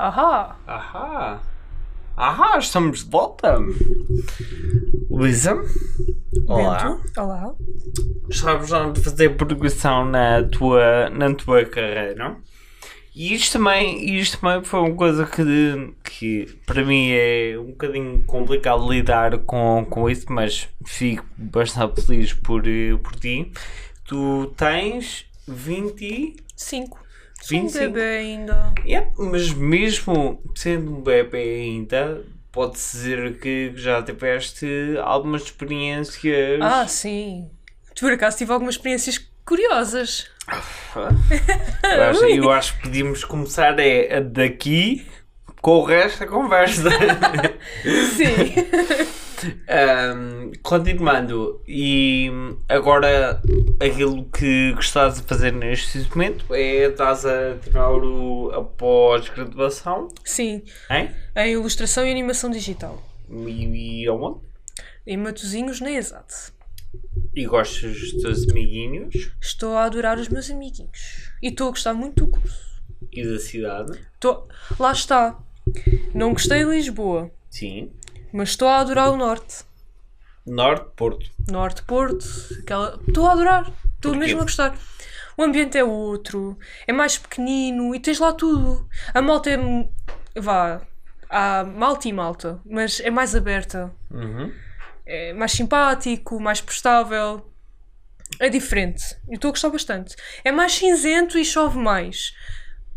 Ahá! Ahá! Ahá, estamos de volta! Luísa? Olá! Bento, olá! Estávamos a fazer progressão na tua, na tua carreira. E isto também, isto também foi uma coisa que, que para mim é um bocadinho complicado lidar com, com isso, mas fico bastante feliz por, eh, por ti. Tu tens 25. 25. Um bebê ainda. Mas mesmo sendo um bebê ainda, pode-se dizer que já tiveste algumas experiências. Ah, sim. Tu por acaso tive algumas experiências curiosas. Ah, eu, acho, eu acho que podíamos começar é daqui com o resto da conversa. Sim. Ahm, continuando, e agora aquilo que estás a fazer neste momento é estás a tirar o, a pós-graduação, sim. hein? Em ilustração e animação digital. E, e aonde? Em Matozinhos, na Exato. E gostas dos teus amiguinhos Estou a adorar os meus amiguinhos. E estou a gostar muito do curso. e da cidade? Estou... Lá está. Não gostei de Lisboa, Sim. mas estou a adorar o Norte. Norte, Porto. Norte, Porto, aquela... Estou a adorar. Estou Porquê? mesmo a gostar. O ambiente é outro, é mais pequenino e tens lá tudo. A malta é. vá. Há malta e malta, mas é mais aberta. Uhum. É mais simpático, mais prestável. É diferente. Eu estou a gostar bastante. É mais cinzento e chove mais.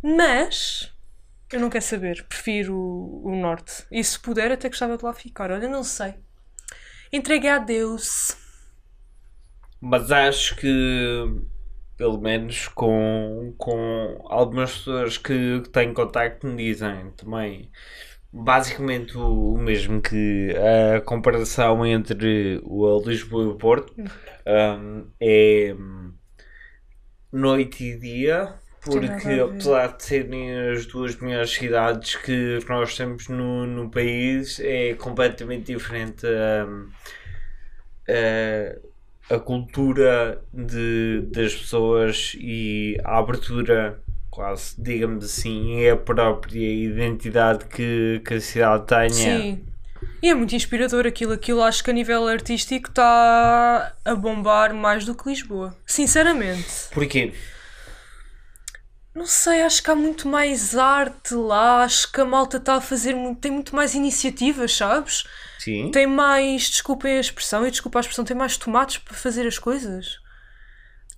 Mas. Eu não quero saber. Prefiro o, o norte. E se puder, até gostava de lá ficar. Olha, não sei. Entregue a Deus. Mas acho que, pelo menos com, com algumas pessoas que, têm contacto, me dizem também basicamente o, mesmo que a comparação entre o Lisboa e o Porto um, é noite e dia. Porque a apesar de serem as duas melhores cidades que nós temos no, no país, é completamente diferente hum, a, a cultura de, das pessoas e a abertura, quase, digamos assim, e a própria identidade que, que a cidade tenha. Sim. E é muito inspirador aquilo. Aquilo acho que a nível artístico está a bombar mais do que Lisboa. Sinceramente. Porquê? Não sei, acho que há muito mais arte lá. Acho que a malta está a fazer muito, tem muito mais iniciativas, sabes? Sim. Tem mais, desculpem a expressão, e desculpa a expressão, tem mais tomates para fazer as coisas.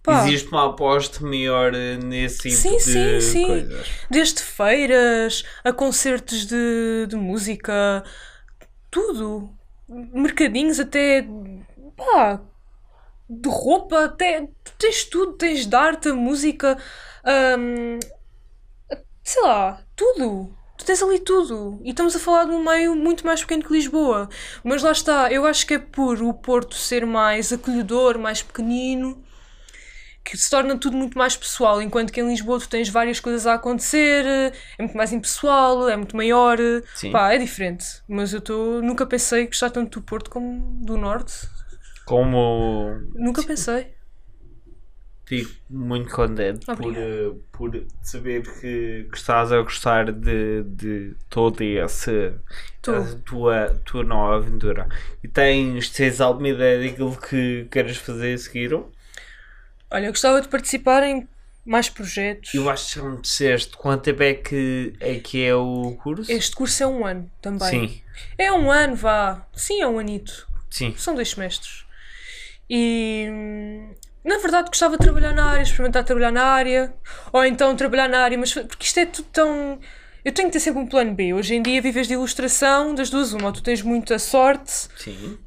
Pá, Existe uma aposta maior eh, nesse tipo Sim, de sim, sim. coisas. desde feiras a concertos de, de música, tudo. Mercadinhos até. pá. de roupa, até. tens tudo, tens de arte, música, hum, sei lá, tudo. Tu tens ali tudo. E estamos a falar de um meio muito mais pequeno que Lisboa. Mas lá está, eu acho que é por o Porto ser mais acolhedor, mais pequenino, que se torna tudo muito mais pessoal. Enquanto que em Lisboa tu tens várias coisas a acontecer, é muito mais impessoal, é muito maior. Sim. Pá, é diferente. Mas eu tô, nunca pensei gostar tanto do Porto como do Norte. Como Nunca pensei. Fico muito contente por, eh, por saber que, que estás a gostar de, de toda essa tua, tua nova aventura. E tens, tens alguma ideia daquilo que queres fazer a seguir? Olha, eu gostava de participar em mais projetos. Eu acho que já me disseste quanto tempo é que é, que é o curso? Este curso é um ano também. Sim, É um ano, vá. Sim, é um anito. sim. São dois semestres. E hum, na verdade gostava de trabalhar na área, experimentar trabalhar na área, ou então trabalhar na área, mas porque isto é tudo tão. Eu tenho que ter sempre um plano B. Hoje em dia vives de ilustração, das duas, uma, ou tu tens muita sorte, Sim.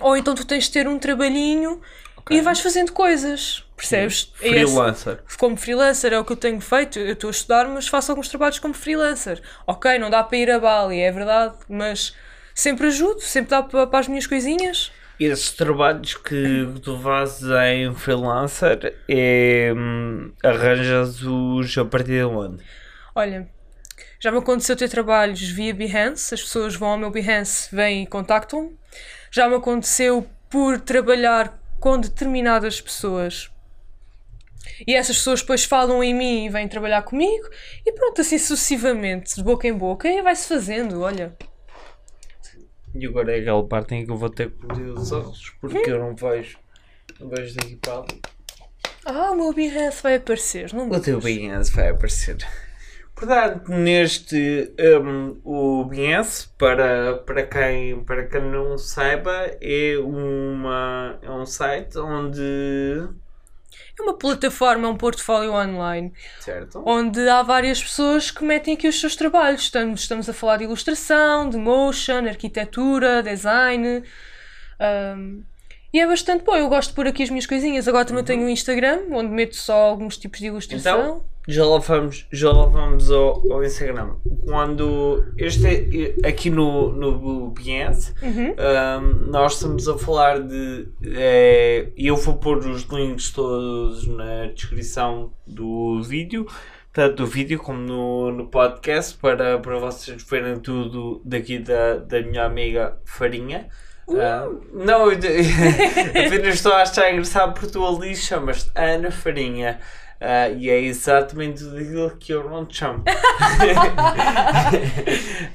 ou então tu tens de ter um trabalhinho Ok. e vais fazendo coisas, percebes? É esse- Freelancer. como freelancer é o que eu tenho feito. Eu estou a estudar, mas faço alguns trabalhos como freelancer. Ok, não dá para ir a Bali, é verdade, mas sempre ajudo, sempre dá para, para as minhas coisinhas. Esses trabalhos que tu fazes em freelancer é, hum, arranjas-os a partir de onde? Olha, já me aconteceu ter trabalhos via Behance, as pessoas vão ao meu Behance, vêm e contactam-me. Já me aconteceu por trabalhar com determinadas pessoas E essas pessoas depois falam em mim e vêm trabalhar comigo. E pronto, assim sucessivamente, de boca em boca, e vai-se fazendo, olha. E agora é aquela parte em que eu vou ter que abrir os olhos porque eu não vejo. Não vejo daqui para ali. Ah, o meu Behance vai aparecer, não O teu. Behance vai aparecer. Portanto, neste um, o Behance, para, para, quem, para quem não saiba, é, uma, é um site onde. É uma plataforma, é um portfólio online, Certo? onde há várias pessoas que metem aqui os seus trabalhos. Estamos, estamos a falar de ilustração, de motion, arquitetura, design. ahm, e é bastante bom, eu gosto de pôr aqui as minhas coisinhas. Agora também tenho um Instagram, onde meto só alguns tipos de ilustração. Então, já lá vamos, já lá vamos ao, ao Instagram. Quando este é- aqui no, no Behance, Uhum. um, nós estamos a falar de. E eu vou pôr os links todos na descrição do vídeo, tanto do vídeo como no, no podcast, para, para vocês verem tudo daqui da, da minha amiga Farinha. Ah, não, apenas estou a achar engraçado porque tu ali chamas-te Ana Farinha. Ah, e é exatamente aquilo que eu não te chamo.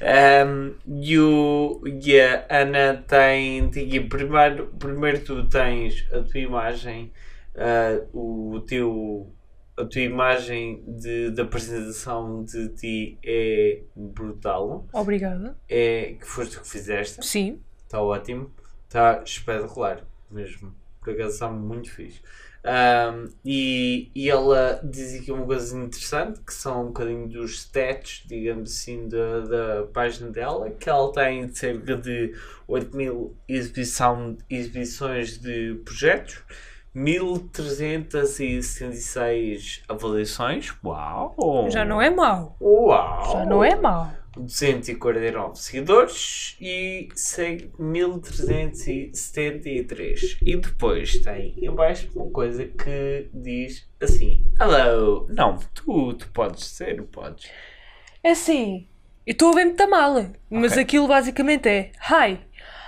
Um, e, o, e a Ana tem, primeiro, primeiro tu tens a tua imagem, ah, o teu, a tua imagem de, de apresentação de ti é brutal, Obrigada. é que foste que fizeste, Sim. está ótimo, está espetacular mesmo, por acaso está muito fixe. Um, e, e ela diz aqui uma coisa interessante que são um bocadinho dos stats, digamos assim, da, da página dela, que ela tem cerca de 8 mil exibição, exibições de projetos, 1376 avaliações. Uau! Já não é mau. Uau! Já não é mau. 249 seguidores e segue 1373. E depois tem em baixo uma coisa que diz assim: Hello! Não, tu, tu podes ser, podes. É assim, eu estou a ver muito mal, mas Ok. aquilo basicamente é Hi,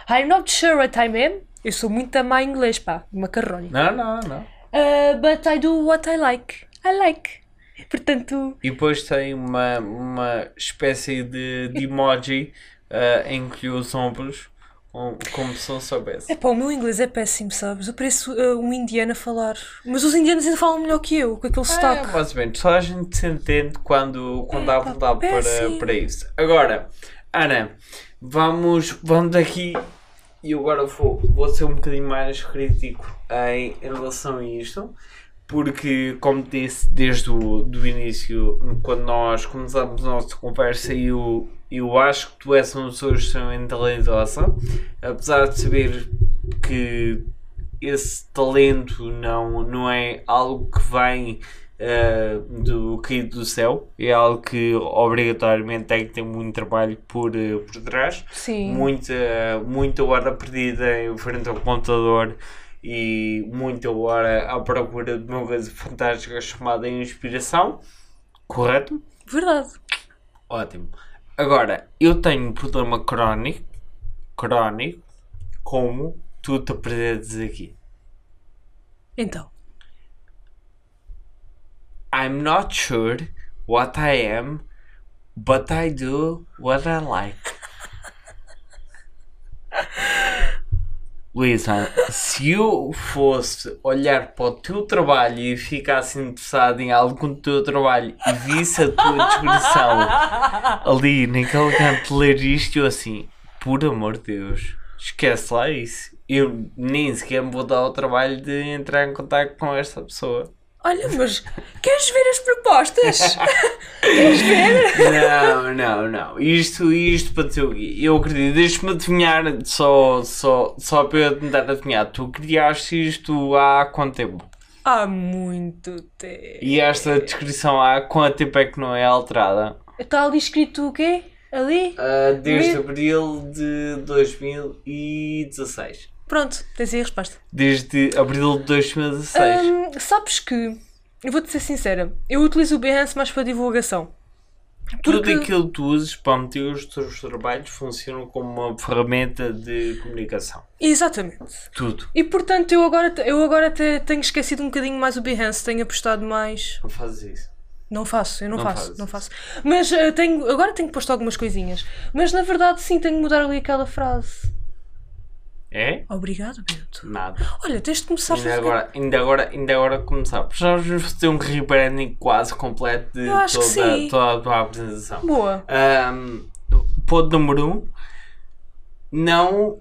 I'm not sure what I am. Eu sou muito a má em inglês, pá, macarrónico. Não, não, não. Uh, but I do what I like. I like. Portanto, E depois tem uma, uma espécie de, de emoji ah, em que os ombros, com- como se não soubesse. é pá, o meu inglês é péssimo, sabes? Eu pareço uh, um indiano a falar. Mas os indianos ainda falam melhor que eu, com aquele É, sotaque. menos. Só a gente se entende quando, quando há É, pá, vontade para, para isso. Agora, Ana, vamos, vamos aqui. E agora vou, vou ser um bocadinho mais crítico em, em relação a isto. Porque, como disse desde o do início, quando nós começámos a nossa conversa, eu, eu acho que tu és uma pessoa extremamente talentosa. Apesar de saber que esse talento não, não é algo que vem eh, do caído do céu, é algo que obrigatoriamente tem que ter muito trabalho por, eh, por trás, Sim. muita, muita hora perdida em frente ao computador e muita hora à procura de uma coisa fantástica chamada inspiração, correto? Verdade. Ótimo. Agora, eu tenho um problema crónico, crónico, como tu te apresentas aqui. Então. I'm not sure what I am, but I do what I like. Luísa, se eu fosse olhar para o teu trabalho e ficasse interessado em algo do teu trabalho e visse a tua descrição ali naquele canto ler isto, eu assim, por amor de Deus, esquece lá isso. Eu nem sequer me vou dar o trabalho de entrar em contato com esta pessoa. Olha, mas queres ver as propostas? queres ver? Não, não, não. Isto, isto para o quê? Eu acredito, deixa-me adivinhar só, só, só para eu tentar adivinhar. Tu criaste isto há quanto tempo? Há muito tempo. E esta descrição há quanto tempo é que não é alterada? Está ali escrito o quê? Ali? Ah, desde abril de 2016. Pronto, tens aí a resposta. Desde abril de 2016. Hum, sabes que, eu vou-te ser sincera, eu utilizo o Behance mais para divulgação. Tudo Porque- aquilo que tu usas para meter os teus trabalhos funciona como uma ferramenta de comunicação. Exatamente. Tudo. E portanto, eu agora, eu agora até tenho esquecido um bocadinho mais o Behance, tenho apostado mais. Não fazes isso. Não faço, eu não, Não faço, fazes não faço. Mas eh, tenho, agora tenho posto algumas coisinhas. Mas na verdade, sim, tenho que mudar ali aquela frase. É? Obrigado, Bento. Nada. Olha, tens de começar a Ainda fazer. agora, ainda agora, ainda agora começar. Já vamos fazer um rebranding quase completo de toda, toda a tua apresentação. Boa. Ahm, ponto número 1. Um, não,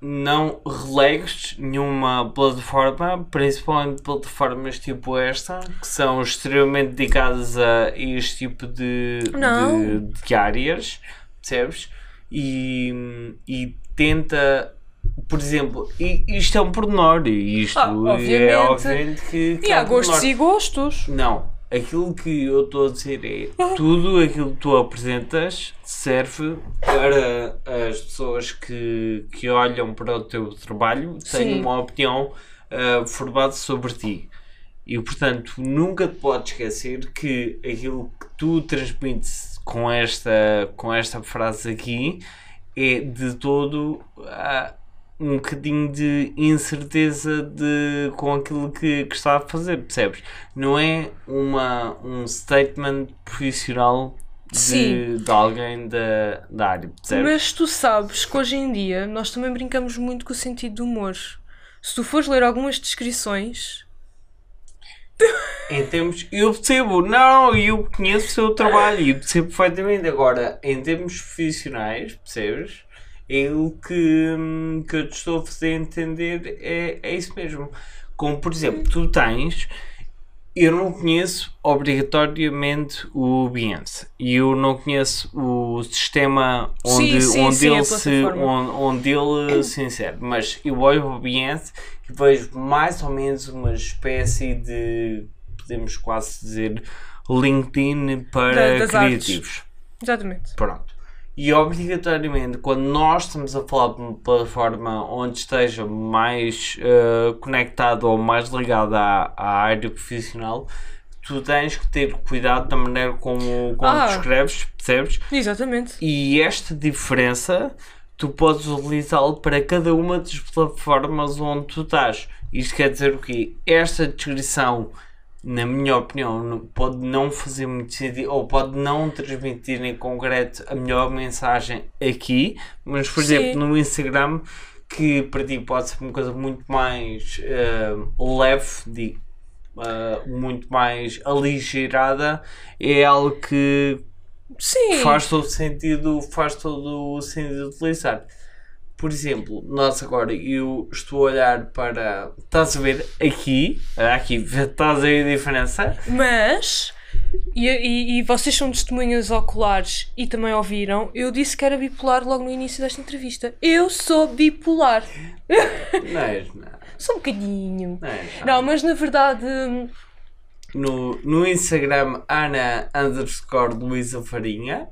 não relegues nenhuma plataforma, principalmente plataformas tipo esta, que são extremamente dedicadas a este tipo de, de, de áreas, percebes? E, e tenta, por exemplo, isto é um pormenor, e isto Ah, é obviamente. obviamente que, que E é há um gostos pormenor. e gostos. Não, aquilo que eu estou a dizer é Ah. tudo aquilo que tu apresentas serve para as pessoas que, que olham para o teu trabalho têm Sim. uma opinião ah, formada sobre ti. E portanto, nunca te podes esquecer que aquilo que tu transmites com esta, com esta frase aqui é de todo ah, um bocadinho de incerteza de, com aquilo que, que está a fazer, percebes? Não é uma, um statement profissional de, de alguém da, da área, percebes? Mas tu sabes que hoje em dia nós também brincamos muito com o sentido do humor. Se tu fores ler algumas descrições. Em termos, eu percebo, não, eu conheço o seu trabalho e percebo perfeitamente. Agora, em termos profissionais, percebes? É o que, hum, que eu te estou a fazer entender é, é isso mesmo. Como, por exemplo, tu tens. Eu não conheço obrigatoriamente o Behance e eu não conheço o sistema onde, Sim, sim, onde, sim, ele, se, onde, onde ele se insere, mas eu olho o Behance e vejo mais ou menos uma espécie de, podemos quase dizer, LinkedIn para Da- das artes. criativos. Exatamente. Pronto. E obrigatoriamente, quando nós estamos a falar de uma plataforma onde esteja mais eh, conectado ou mais ligado à, à área profissional, tu tens que ter cuidado da maneira como, como Ah. escreves, percebes? Exatamente. E esta diferença tu podes utilizá-lo para cada uma das plataformas onde tu estás. Isto quer dizer o quê? Esta descrição, na minha opinião, pode não fazer muito sentido ou pode não transmitir em concreto a melhor mensagem aqui, mas por Sim. exemplo no Instagram, que para ti pode ser uma coisa muito mais eh, leve, digo, eh, muito mais aligeirada, é algo que Sim. faz todo sentido, faz todo o sentido utilizar. Por exemplo, nós agora eu estou a olhar para. Estás a ver aqui? Aqui, estás a ver a diferença? Mas. E, e, e vocês são testemunhas oculares e também ouviram. Eu disse que era bipolar logo no início desta entrevista. Eu sou bipolar. Não és, não. Só um bocadinho. Não, és, não. Não, mas na verdade. hum, No, no Instagram, Ana underscore Luísa Farinha,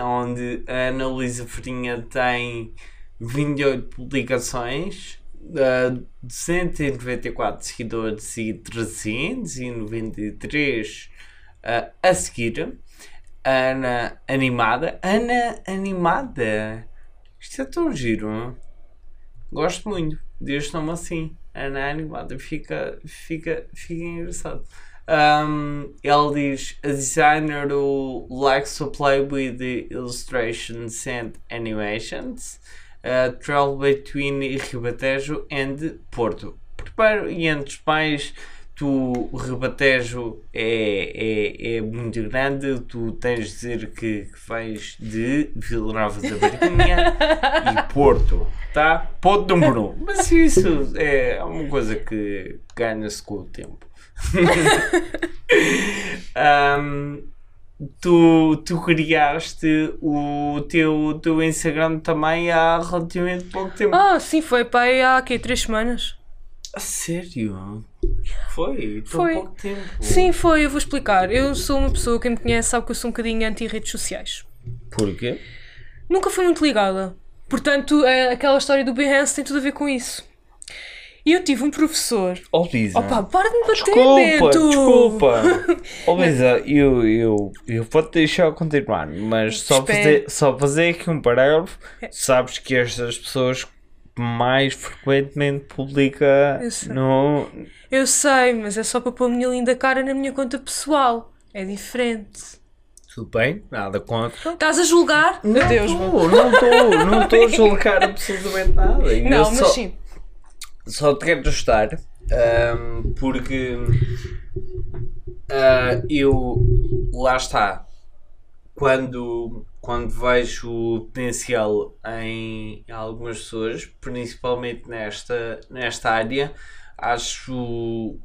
onde a Ana Luísa Farinha tem 28 publicações, uh, 294 seguidores e 393 uh, a seguir. Ana Animada. Ana Animada! Isto é tão giro? Gosto muito deste nome assim. Ana Animada. Fica, fica, fica engraçado. Um, ele diz: A designer who likes to play with the illustrations and animations. Uh, travel between Ribatejo and Porto. Primeiro e antes mais, tu, Ribatejo é, é, é muito grande. Tu tens de dizer que, que vais de Vila Nova da Barquinha e Porto, tá? Ponto número um. Mas isso é uma coisa que ganha-se com o tempo. Ahm, tu, tu criaste o teu, teu Instagram também há relativamente pouco tempo. Ah, sim, foi para aí há quê? Três semanas? A sério? Foi? Foi. pouco tempo? Sim, foi, eu vou explicar. Eu sou uma pessoa, quem me conhece sabe que eu sou um bocadinho anti-redes sociais. Porquê? Nunca fui muito ligada. Portanto, é, aquela história do Behance tem tudo a ver com isso. E eu tive um professor. Oh, Lisa. Opa, para de me bater, Desculpa, Bento! desculpa. Oh, Lisa, eu, eu, eu vou-te deixar continuar, mas só fazer, só fazer aqui um parágrafo. Sabes que estas pessoas mais frequentemente publica Eu sei. no. Eu sei, mas é só para pôr a minha linda cara na minha conta pessoal. É diferente. Tudo bem, nada contra. Estás a julgar? Meu Deus, meu. Não estou, não estou, não estou a julgar absolutamente nada. E Não, mas só, sim. Só te quero ajustar ahm, porque ah, eu lá está. Quando, quando vejo o potencial em algumas pessoas, principalmente nesta, nesta área, acho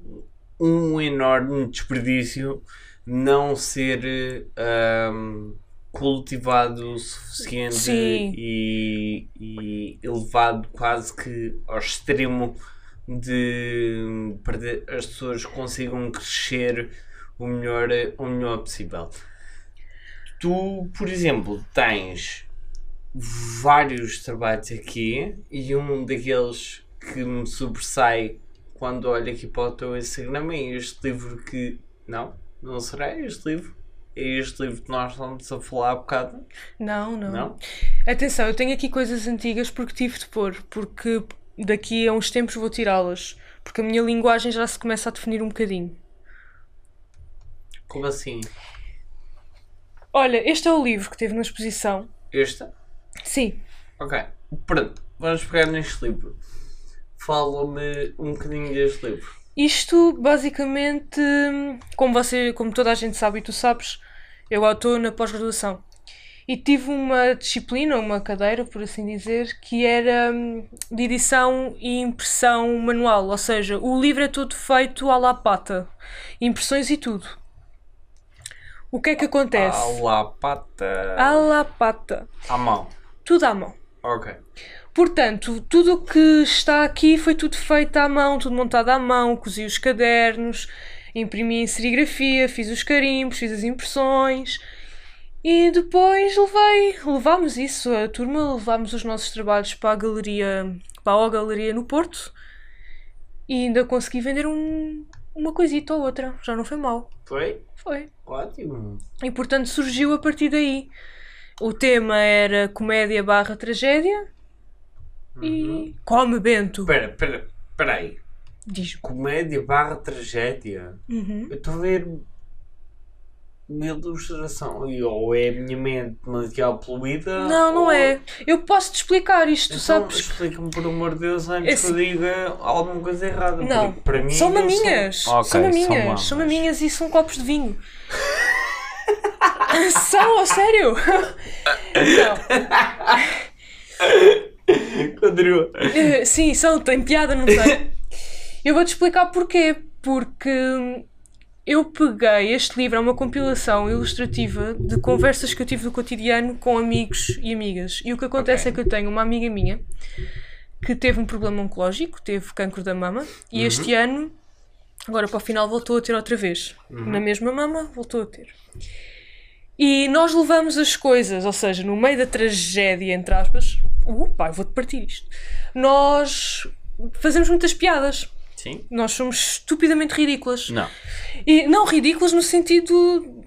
um enorme desperdício não ser ahm, cultivado o suficiente Sim. e, e elevado quase que ao extremo de para que as pessoas consigam crescer o melhor, o melhor possível. Tu, por exemplo, tens vários trabalhos aqui e um daqueles que me sobressai quando olho aqui para o teu Instagram é este livro que. Não, não será este livro. É este livro que nós estamos a falar há bocado. Não, não, Não? Atenção, eu tenho aqui coisas antigas porque tive de pôr, porque daqui a uns tempos vou tirá-las. Porque a minha linguagem já se começa a definir um bocadinho. Como assim? Olha, este é o livro que teve na exposição. Este? Sim. Ok. Pronto, vamos pegar neste livro. Fala-me um bocadinho deste livro. Isto, basicamente, como você, como toda a gente sabe e tu sabes, eu estou na pós-graduação. E tive uma disciplina, uma cadeira, por assim dizer, que era hum, de edição e impressão manual. Ou seja, o livro é todo feito à la pata. Impressões e tudo. O que é que acontece? À la pata. À la pata. À mão. Tudo à mão. Ok. Portanto, tudo o que está aqui foi tudo feito à mão, tudo montado à mão, cozi os cadernos, imprimi em serigrafia, fiz os carimbos, fiz as impressões e depois levei, levámos isso, a turma, levámos os nossos trabalhos para a galeria, para a Galeria no Porto e ainda consegui vender um, uma coisita ou outra, já não foi mal, Foi? foi. Ótimo. E portanto surgiu a partir daí. O tema era comédia barra tragédia e come Bento. Espera, espera, espera aí. Diz. Comédia barra tragédia. Uhum. Eu estou a ver uma ilustração. Ou é a minha mente demasiado poluída. Não, não ou- é. Eu posso te explicar isto, Então, sabes? explica-me por amor de Deus antes Esse- que eu diga alguma coisa errada. Não, para mim são maminhas. Ok, são maminhas. mamas. São maminhas e são copos de vinho. são, a sério? Não. Continua. Eh, Sim, são, tem piada, não tem? Eu vou-te explicar porquê. Porque eu peguei este livro, é uma compilação ilustrativa de conversas que eu tive do cotidiano com amigos e amigas. E o que acontece Ok. é que eu tenho uma amiga minha que teve um problema oncológico, teve cancro da mama, e este ano, agora para o final, voltou a ter outra vez. Na mesma mama, voltou a ter. E nós levamos as coisas, ou seja, no meio da tragédia, entre aspas, uh, pai, vou-te partir isto. Nós fazemos muitas piadas. Sim? Nós somos estupidamente ridículas. Não. E não ridículas no sentido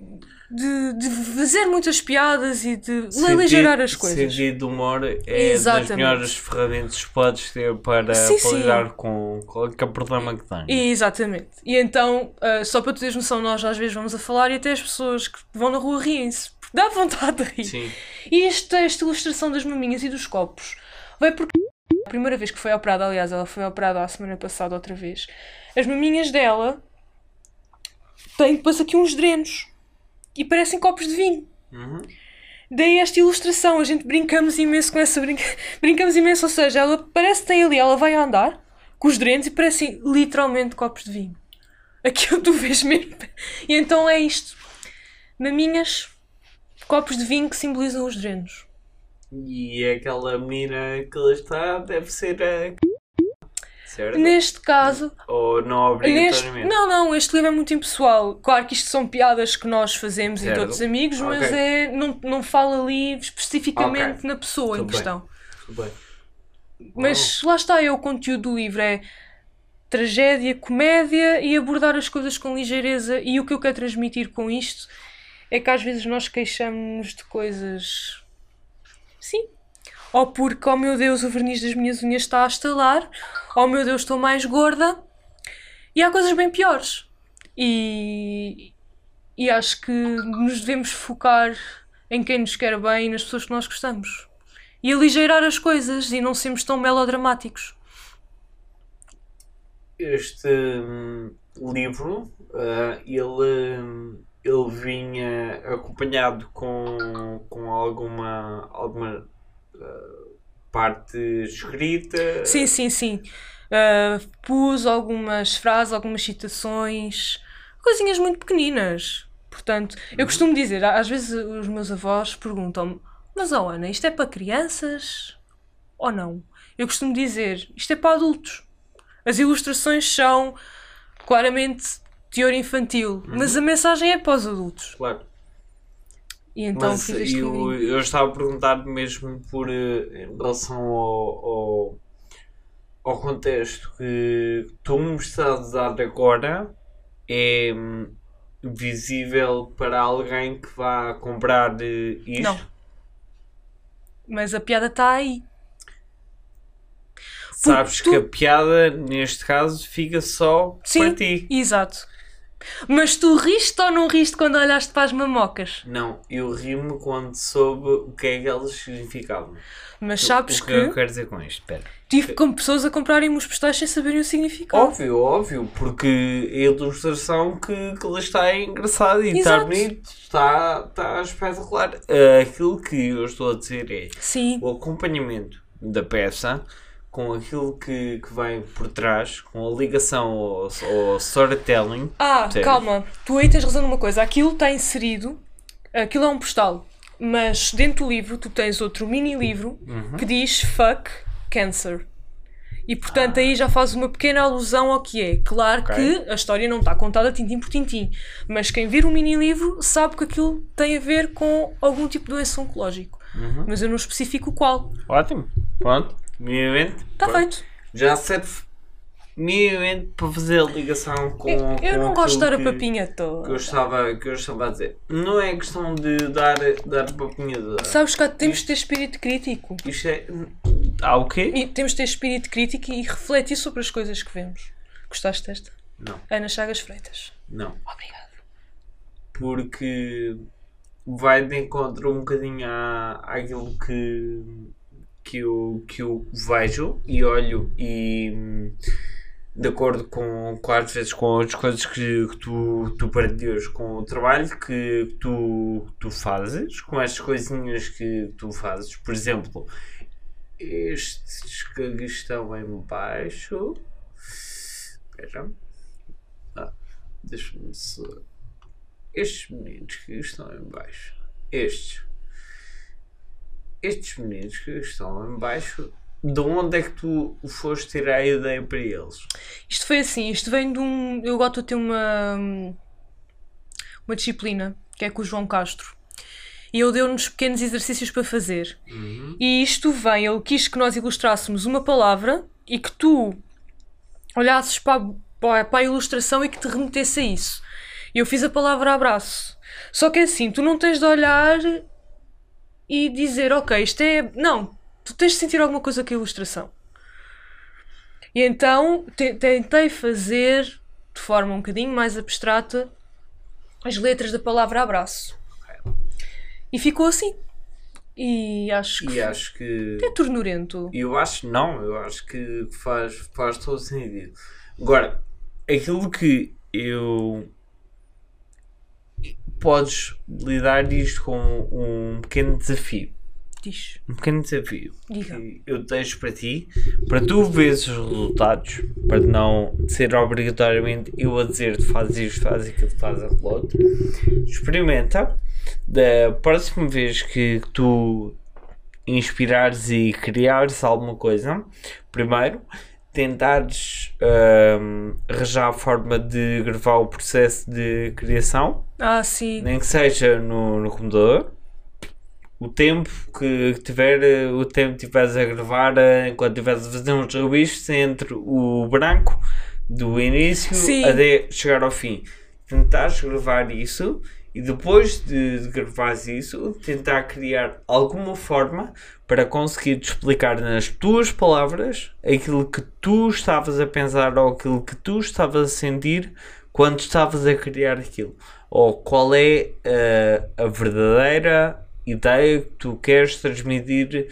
de, de fazer muitas piadas e de aligeirar as coisas. Sentido de humor é das Exatamente. melhores ferramentas que podes ter para, Sim, para lidar com qualquer problema que tenhas. Exatamente. E então, ah, só para tu teres noção, nós às vezes vamos a falar e até as pessoas que vão na rua riem-se. Dá vontade de rir. Sim. E esta, esta ilustração das maminhas e dos copos vai porque a primeira vez que foi operada, aliás, ela foi operada a semana passada outra vez, as maminhas dela têm depois aqui uns drenos e parecem copos de vinho. Uhum. Daí esta ilustração, a gente brincamos imenso com essa brinca... brincamos imenso, ou seja, ela parece que tem ali, ela vai andar com os drenos e parecem literalmente copos de vinho. Aquilo tu vês mesmo. E então é isto. Maminhas, copos de vinho que simbolizam os drenos. E aquela menina que lá está deve ser a. Certo? Neste caso, Ou não neste... não, não, este livro é muito impessoal. Claro que isto são piadas que nós fazemos Certo. entre outros amigos, mas é, não, não fala ali especificamente Ok. na pessoa em Tudo bem. questão. Tudo bem. Mas lá está, é o conteúdo do livro, é tragédia, comédia e abordar as coisas com ligeireza. E o que eu quero transmitir com isto é que às vezes nós queixamos de coisas. Sim. Ou porque, oh meu Deus, o verniz das minhas unhas está a estalar, oh meu Deus, estou mais gorda. E há coisas bem piores. E, e acho que nos devemos focar em quem nos quer bem e nas pessoas que nós gostamos. E aligeirar as coisas e não sermos tão melodramáticos. Este hum, livro, ah, ele, ele vinha acompanhado com, com alguma, alguma parte escrita. Sim, sim, sim. Uh, pus algumas frases, algumas citações, coisinhas muito pequeninas. Portanto, eu costumo dizer, às vezes os meus avós perguntam-me: Mas, oh Ana, isto é para crianças ou não? Eu costumo dizer: Isto é para adultos. As ilustrações são claramente teor infantil, mas a mensagem é para os adultos. Claro. E então Mas eu, eu estava a perguntar mesmo por eh, em relação ao, ao, ao contexto que tu me estás a dar agora é hum, visível para alguém que vá comprar eh, isto? Não. Mas a piada está aí. Sabes tu- que a piada, neste caso, fica só Sim, para ti. exato. Mas tu riste ou não riste quando olhaste para as mamocas? Não, eu ri-me quando soube o que é que elas significavam. Mas sabes o que, que eu quero dizer com isto? Espera. tive com pessoas a comprarem os postais sem saberem o significado. Óbvio, óbvio, porque a ilustração que, que lá está é engraçada e está bonito, está, está espetacular. Ah, aquilo que eu estou a dizer é Sim. o acompanhamento da peça com aquilo que, que vem por trás, com a ligação ao, ao storytelling. Ah, Sério? calma. Tu aí tens razão numa coisa. Aquilo está inserido. Aquilo é um postal. Mas dentro do livro tu tens outro mini livro Uhum. que diz Fuck Cancer. E portanto aí já faz uma pequena alusão ao que é. Claro Ok. que a história não está contada tintim por tintim. Mas quem vir o mini livro sabe que aquilo tem a ver com algum tipo de doença oncológico. Uhum. Mas eu não especifico qual. Ótimo, pronto, minimamente. Está feito. Já serve minimamente para fazer a ligação com. Eu, eu com não gosto de dar a papinha que eu, toda. estava, que eu estava a dizer. Não é questão de dar, dar papinha de dar. Sabes que há- temos de ter espírito crítico. Isto é. Ah, o quê? E temos de ter espírito crítico e refletir sobre as coisas que vemos. Gostaste desta? Não, Ana Chagas Freitas. não. Obrigada. Porque vai de encontro um bocadinho à, àquilo que, que, eu, que eu vejo e olho e hum, de acordo com, com às vezes com as coisas que, que tu, tu partilhas com o trabalho que tu, tu fazes, com estas coisinhas que tu fazes, por exemplo, estes que estão em baixo. Espera. Ah, deixa-me. Estes meninos que estão em baixo. Estes. Estes meninos que estão em baixo. De onde é que tu foste tirar a ideia para eles? Isto foi assim, isto vem de um. Eu gosto de ter uma. uma disciplina, que é com o João Castro. E ele deu-nos pequenos exercícios para fazer. E isto vem, ele quis que nós ilustrássemos uma palavra e que tu olhasses para, a- para a- para a ilustração e que te remetesse a isso. E eu fiz a palavra abraço. Só que é assim, tu não tens de olhar e dizer, ok, isto é. Não, tu tens de sentir alguma coisa com a ilustração. E então te- tentei fazer de forma um bocadinho mais abstrata as letras da palavra abraço. E ficou assim. E acho que E acho que. é ternurento. Eu acho não, eu acho que faz, faz todo sentido. Agora, aquilo que eu. Podes lidar isto com um pequeno desafio. Diz. Um pequeno desafio Diga. que eu deixo para ti, para tu veres os resultados, para não ser obrigatoriamente eu a dizer faz isto, faz aquilo, faz aquilo outro. Experimenta. Da próxima vez que tu inspirares e criares alguma coisa, primeiro tentares hum, arranjar a forma de gravar o processo de criação, Ah, sim. nem que seja no, no computador. O tempo que tiver, o tempo que estiveres a gravar, eh, enquanto estiveres a fazer uns rabiscos entre o branco Do início Sim. até chegar ao fim. Tentares gravar isso e depois de, de gravares isso, tentar criar alguma forma para conseguir te explicar nas tuas palavras aquilo que tu estavas a pensar ou aquilo que tu estavas a sentir quando estavas a criar aquilo. Ou qual é eh, a verdadeira ideia que tu queres transmitir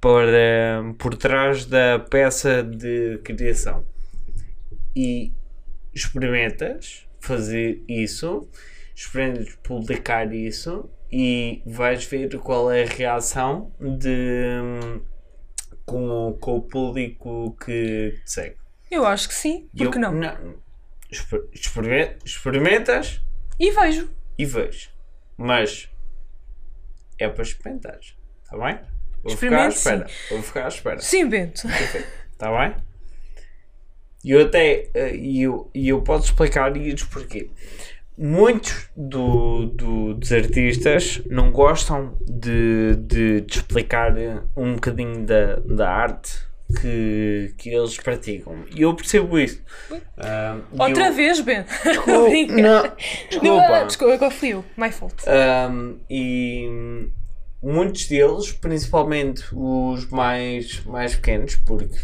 para, por trás da peça de criação. E experimentas fazer isso, experimentas publicar isso e vais ver qual é a reação de, com, com o público que te segue. Eu acho que sim, eu- porque não? exper- experime- experimentas E vejo. e vês. Mas é para experimentar. Está bem? Vou ficar à espera. Vou ficar à espera. Sim, Bento. Está bem? E eu até. eh, E eu, e eu posso explicar isso porque muitos do, do- dos artistas não gostam de, de, te explicar eh, um bocadinho da, da arte que, que eles praticam. E eu percebo isso. Ah, e Outra eu- vez, Bento. Desculpa, não, Não, desculpa. desculpa, agora fui eu. My fault. Um, e muitos deles, principalmente os mais, mais pequenos, porque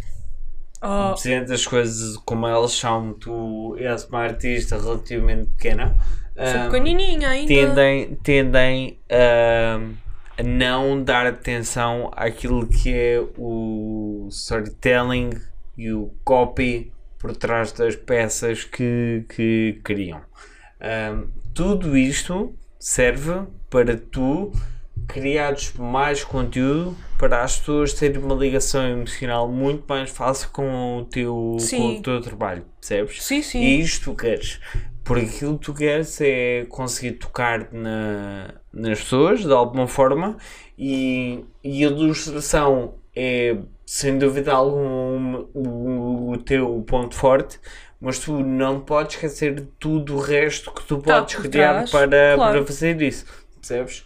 Oh, as coisas como elas são, tu és uma artista relativamente pequena, sou um, pequenininha ainda. tendem, tendem a, a não dar atenção àquilo que é o storytelling e o copy por trás das peças que, que criam. Um, tudo isto serve para tu criares mais conteúdo para as pessoas terem uma ligação emocional muito mais fácil com o teu, Sim. com o teu trabalho, percebes? Sim, sim. E isto tu queres. Porque aquilo que tu queres é conseguir tocar na, nas pessoas de alguma forma e, e a ilustração é sem dúvida alguma o, o teu ponto forte, mas tu não podes esquecer de tudo o resto que tu Tá podes criar trás, para, claro. para fazer isso, percebes?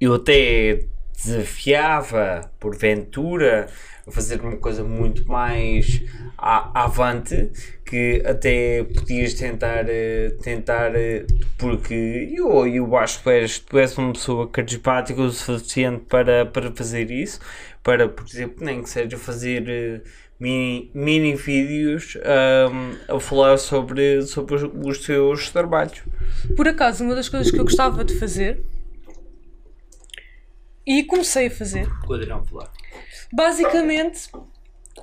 Eu até desafiava, porventura, a fazer uma coisa muito mais a- avante, que até podias tentar, eh, tentar eh, porque eu, eu acho que és, tu és uma pessoa carismática o suficiente para, para fazer isso, para, por exemplo, nem que seja fazer eh, mini, mini vídeos ahm, a falar sobre, sobre os, os teus trabalhos. Por acaso, uma das coisas que eu gostava de fazer e comecei a fazer, basicamente,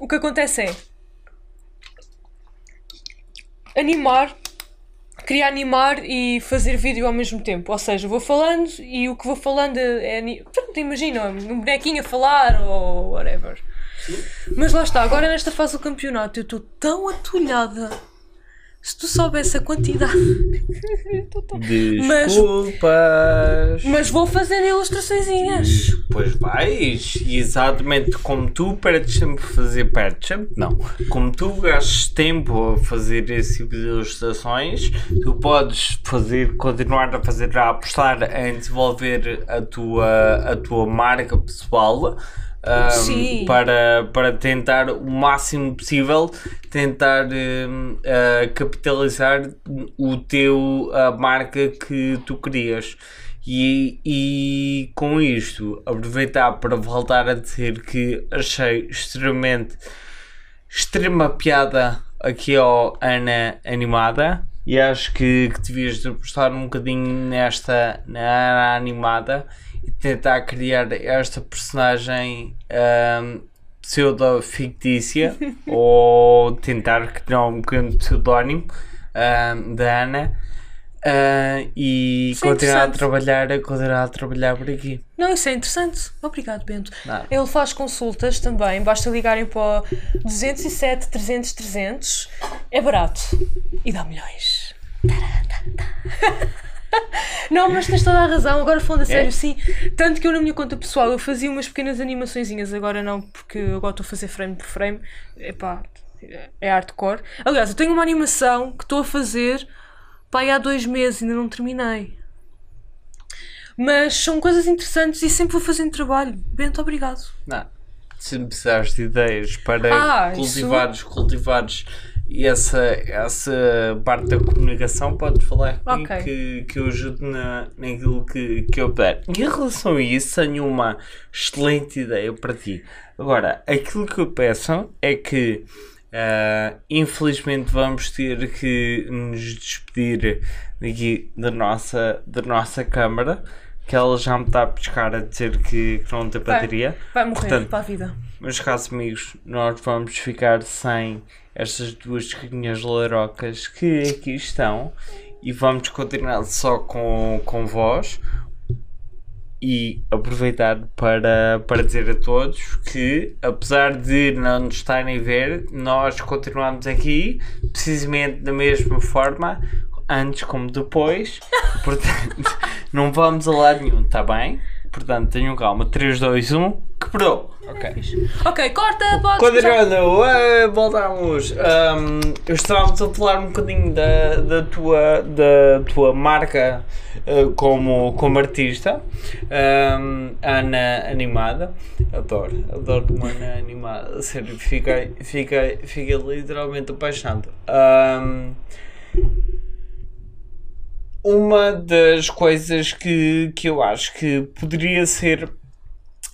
o que acontece é animar, queria animar e fazer vídeo ao mesmo tempo. Ou seja, vou falando e o que vou falando é. Pronto, imagina, um bonequinho a falar ou whatever. Mas lá está, agora nesta fase do campeonato eu estou tão atolhada. Se tu soubesse a quantidade. Tão- Mas- Desculpas. Mas vou fazendo ilustraçõezinhas. Pois vais, e exatamente como tu perdes sempre a fazer, perdes sempre, não, como tu gastas tempo a fazer esse tipo de ilustrações, tu podes fazer, continuar a fazer, a apostar em desenvolver a tua, a tua marca pessoal. Sim. para, para tentar o máximo possível tentar ah, capitalizar o teu a marca que tu crias e, e com isto aproveitar para voltar a dizer que achei extremamente extrema piada aqui ao Ana Animada. E acho que, que devias de apostar um bocadinho nesta na Ana Animada e tentar criar esta personagem um, pseudo-fictícia ou tentar criar um pequeno pseudónimo um, da Ana uh, e Isso é continuar a trabalhar, continuar a trabalhar por aqui. Não, isso é interessante. Obrigado, Bento. Nada. Ele faz consultas também. Basta ligarem para o 207 300 300. É barato. E dá milhões. Não, mas tens toda a razão. Agora falando a sério, sim. Tanto que eu na minha conta pessoal eu fazia umas pequenas animaçõezinhas. Agora não, porque agora estou a fazer frame por frame. Epá, é hardcore. Aliás, eu tenho uma animação que estou a fazer pá, há dois meses. Ainda não terminei. Mas são coisas interessantes e sempre vou fazendo trabalho. Bento, obrigado. Não. Se me precisares de ideias para Ah, cultivares, cultivares e essa, essa parte da comunicação podes falar comigo Ok. que, que eu ajudo na, naquilo que, que eu puder. Em relação a isso, tenho uma excelente ideia para ti. Agora, aquilo que eu peço é que ah, infelizmente vamos ter que nos despedir daqui da nossa, da nossa câmara que ela já me está a pescar a dizer que, que não tem Vai. bateria. Vai morrer Portanto, para a vida. meus caros amigos, nós vamos ficar sem estas duas carrinhas larocas que aqui estão e vamos continuar só com, com vós e aproveitar para, para dizer a todos que apesar de não nos estarem a ver, nós continuamos aqui precisamente da mesma forma antes como depois portanto não vamos a lado nenhum, está bem? Portanto, tenham calma, 3, 2, 1, quebrou! Ok. Ok, corta, pode. Continuando, eh, voltamos. Ahm, estávamos a falar um bocadinho da, da, tua, da tua marca eh, como, como artista. Ahm, Ana Animada. Adoro, adoro uma Ana Animada. Sério, fiquei, fiquei, fiquei literalmente apaixonado. Ahm, uma das coisas que, que eu acho que poderia ser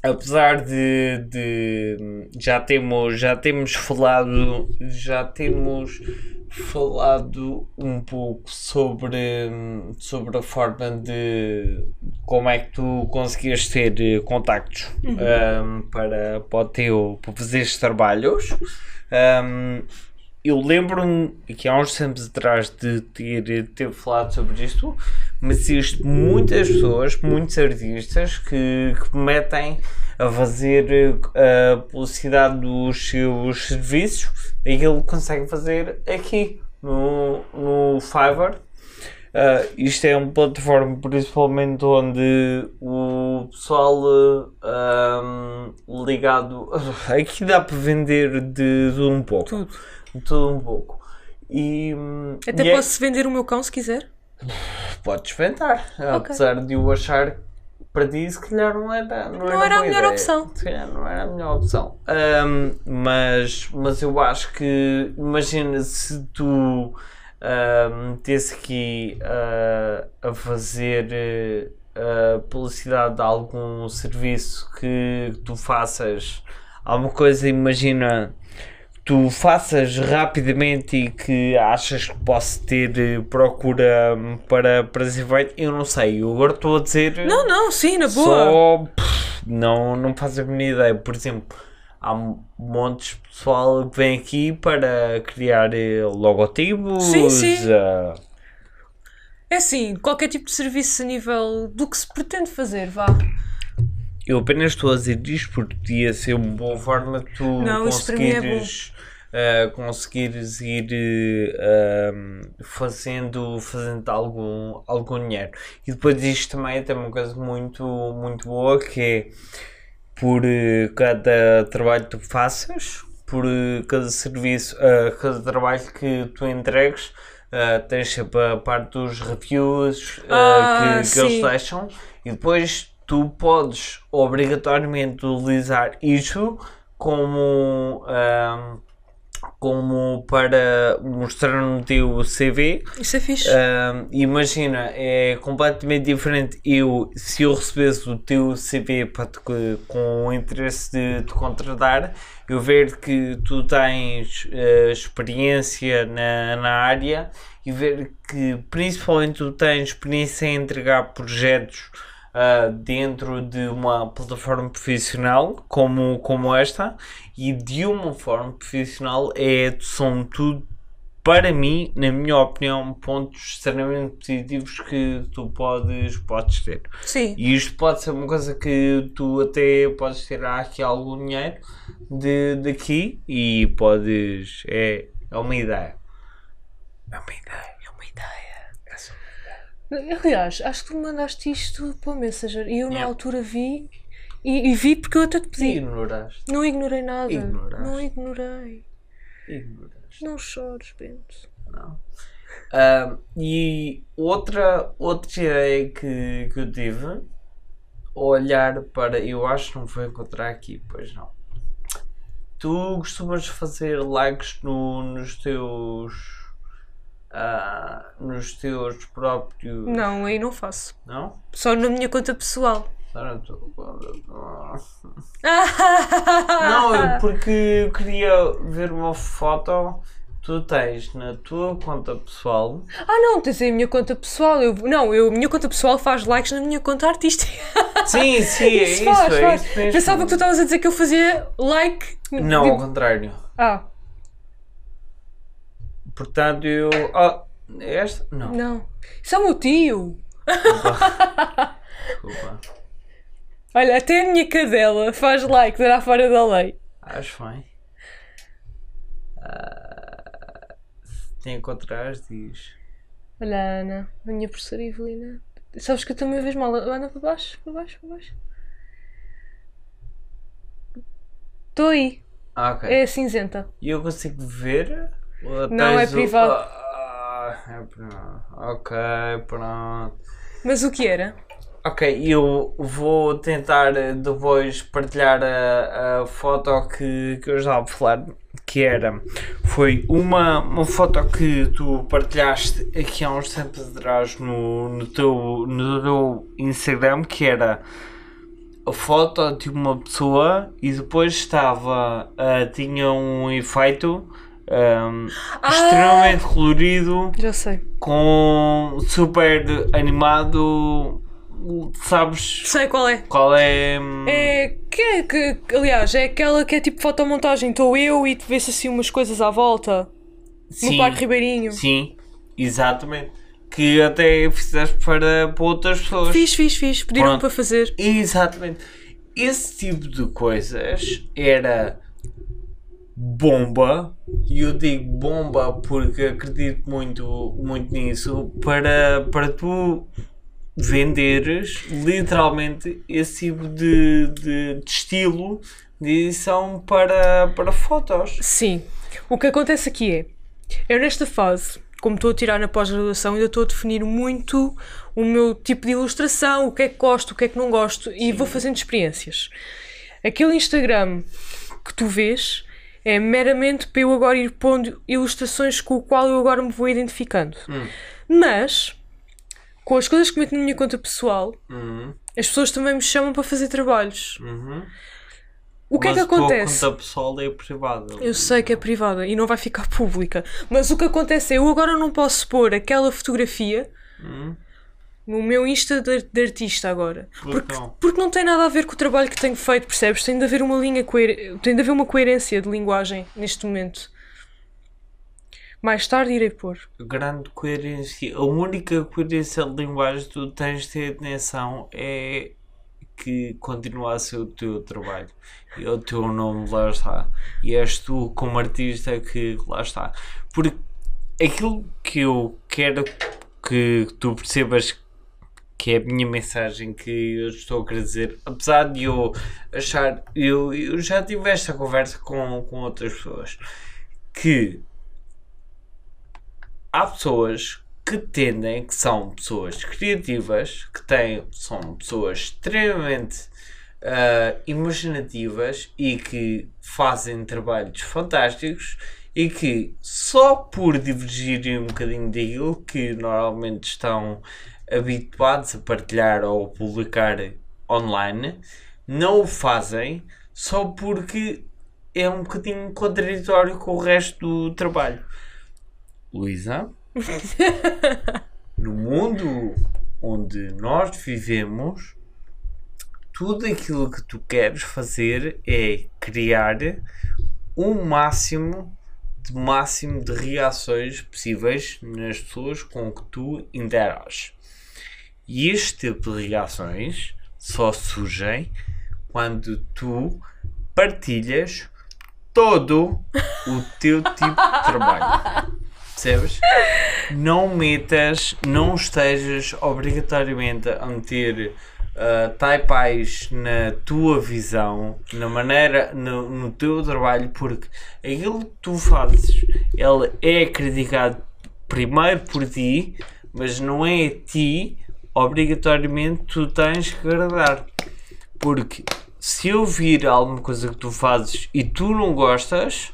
apesar de, de já temos já temos falado já temos falado um pouco sobre sobre a forma de como é que tu conseguias ter contactos um, para, para o teu para fazer estes trabalhos. Um, eu lembro-me que há uns tempos atrás de ter, ter falado sobre isto, mas existem muitas pessoas, muitos artistas que, que metem a fazer a publicidade dos seus serviços e que ele consegue fazer aqui no, no Fiverr. Uh, isto é uma plataforma principalmente onde o pessoal uh, um, ligado aqui dá para vender de, de um pouco Tudo. Tudo um pouco. E, hum, Até e é- posso vender o meu cão se quiser. podes ventar, apesar de eu achar para ti se calhar não era, não era, era a melhor ideia. opção. Se calhar não era a melhor opção. Hum, mas, mas eu acho que imagina se tu hum, metesse aqui ah, a fazer ah, publicidade de algum serviço que tu faças alguma coisa, imagina tu faças rapidamente e que achas que posso ter eh, procura hum, para, para feito, eu não sei. Eu agora estou a dizer. Não, não, sim, na boa. Só. pff, não, não faz a minha ideia. Por exemplo, há montes de pessoal que vem aqui para criar eh, logotipos. Sim, sim. É assim, qualquer tipo de serviço a nível do que se pretende fazer, vá. Eu apenas estou a dizer isto porque podia ser uma boa forma de tu Não, é conseguires, ah, conseguires ir eh, ahm, fazendo, fazendo algum, algum dinheiro. E depois isto também tem uma coisa muito, muito boa que é por eh, cada trabalho que tu faças, por eh, cada serviço, ah, cada trabalho que tu entregues, ah, tens sempre a parte dos reviews ah, Ah, que, que eles deixam e depois tu podes obrigatoriamente utilizar isso como, ahm, como para mostrar no teu CV Isso é fixe. Imagina, é completamente diferente eu, se eu recebesse o teu CV para te- com o interesse de te contratar, eu ver que tu tens eh, experiência na, na área e ver que principalmente tu tens experiência em entregar projetos ah, dentro de uma plataforma profissional como, como esta e de uma forma profissional é, são tudo para mim, na minha opinião, pontos extremamente positivos que tu podes, podes ter. Sim. E isto pode ser uma coisa que tu até podes tirar aqui algum dinheiro de, daqui e podes. É. É uma ideia. É uma ideia. Aliás, acho que tu mandaste isto para o Messenger e eu na altura vi e, e vi porque eu até te pedi. Ignoraste. Não ignorei nada. Ignoraste. Não ignorei. Ignoraste. Não chores, Bento. Não. E outra, outra ideia que, que eu tive, olhar para. Eu acho que não vou encontrar aqui, pois não. tu costumas fazer likes no, nos teus. Ah, nos teus próprios. Não, aí não faço. Não? Só na minha conta pessoal. Não, porque eu queria ver uma foto tu tens na tua conta pessoal. Ah, não, tens a minha conta pessoal. Eu, não, eu, a minha conta pessoal faz likes na minha conta artística. Sim, sim, é isso, faz, é faz. isso mesmo. Pensava que tu estavas a dizer que eu fazia like. Não, ao Tipo, contrário. Ah, Portanto, eu. Ah, esta? Não. não. Isso é o meu tio. Desculpa. Desculpa. Olha, até a minha cadela faz like, dará fora da lei. Acho bem. Ah, se tem encontrares, diz. Olha, Ana, a minha professora Evelina. Sabes que eu também vejo mal. Anda para baixo, para baixo, para baixo. Estou aí. Ah, ok. É cinzenta. E eu consigo ver? Não, é privado. Ah, é privado. Ok, pronto. Mas o que era? Ok, eu vou tentar depois partilhar a, a foto que, que eu já vou falar, que era, foi uma, uma foto que tu partilhaste aqui há uns tempos atrás no, no, teu, no teu Instagram, que era a foto de uma pessoa e depois estava, ah, tinha um efeito ahm, Ah! extremamente colorido Já sei. com super animado. Sabes Sei qual é. qual é? É que, é que, aliás, é aquela que é tipo fotomontagem. Estou eu e tu vês assim umas coisas à volta. No sim, Parque Ribeirinho. sim, exatamente. Que até fizeste para, para outras pessoas. Fiz, fiz, fiz. Pediram para fazer. Exatamente. Esse tipo de coisas era bomba. E eu digo bomba porque acredito muito, muito nisso. Para, para tu venderes literalmente esse tipo de, de, de estilo de edição para, para fotos. Sim. O que acontece aqui é, eu nesta fase, como estou a tirar na pós-graduação, ainda estou a definir muito o meu tipo de ilustração, o que é que gosto, o que é que não gosto, e vou fazendo experiências. Aquele Instagram que tu vês é meramente para eu agora ir pondo ilustrações com o qual eu agora me vou identificando. Mas, com as coisas que meto na minha conta pessoal, Uhum, as pessoas também me chamam para fazer trabalhos. uhum. O que é que Mas a tua acontece? conta pessoal é privada. Eu sei que é privada e não vai ficar pública, mas o que acontece é eu agora não posso pôr aquela fotografia Hum? No meu Insta de, de artista agora. Porque, não? porque não tem nada a ver com o trabalho que tenho feito, percebes? Tem de haver uma linha coer... tem de haver uma coerência de linguagem neste momento. Mais tarde irei pôr. grande coerência. A única coerência de linguagem que tu tens de ter atenção é que continua a ser o teu trabalho. E o teu nome lá está. E és tu, como artista, que lá está. Porque aquilo que eu quero que tu percebas que é a minha mensagem que eu estou a querer dizer, apesar de eu achar, eu, eu já tive esta conversa com, com outras pessoas, que há pessoas que tendem, que são pessoas criativas, que têm, são pessoas extremamente ah, imaginativas e que fazem trabalhos fantásticos e que só por divergirem um bocadinho daquilo que normalmente estão habituados a partilhar ou publicar online, não o fazem só porque é um bocadinho contraditório com o resto do trabalho. Luísa, no mundo onde nós vivemos, tudo aquilo que tu queres fazer é criar um máximo de máximo de reações possíveis nas pessoas com que tu interages. E este tipo de reações só surgem quando tu partilhas todo o teu tipo de trabalho. Percebes? Não metas, não estejas obrigatoriamente a meter uh, taipais na tua visão, na maneira, no, no teu trabalho, porque aquilo que tu fazes, ele é criticado primeiro por ti, mas não é a ti, obrigatoriamente tu tens que agradar. Porque se eu vir alguma coisa que tu fazes e tu não gostas